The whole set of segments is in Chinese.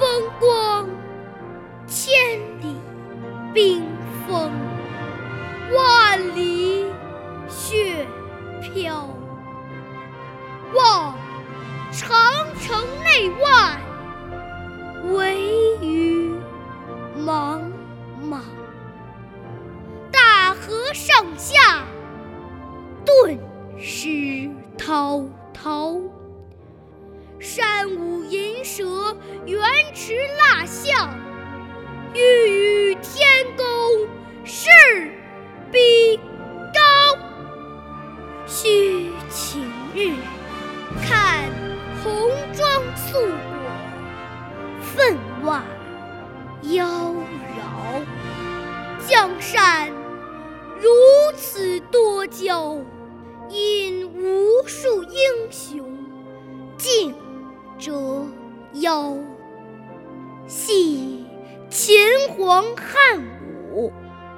风光千里冰封万里雪飘。望长城内外惟余莽莽大河上下顿失滔滔。山舞银蛇，原驰蜡象，欲与天公试比高。须晴日，看红装素裹，分外妖娆。江山如此多娇，引无系秦皇汉武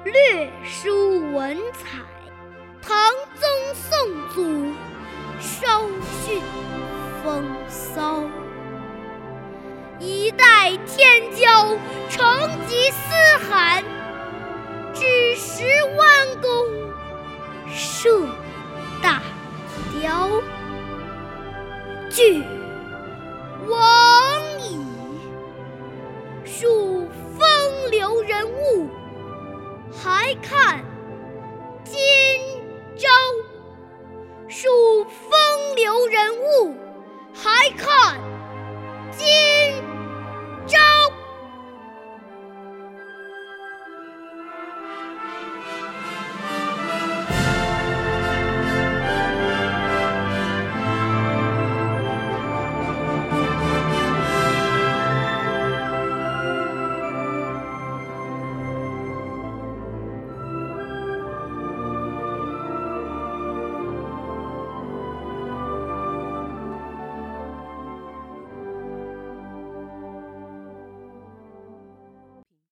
略输文采，唐宗宋祖稍逊风骚。一代天骄成吉思汗，只识弯弓射大雕。据。数风流人物还看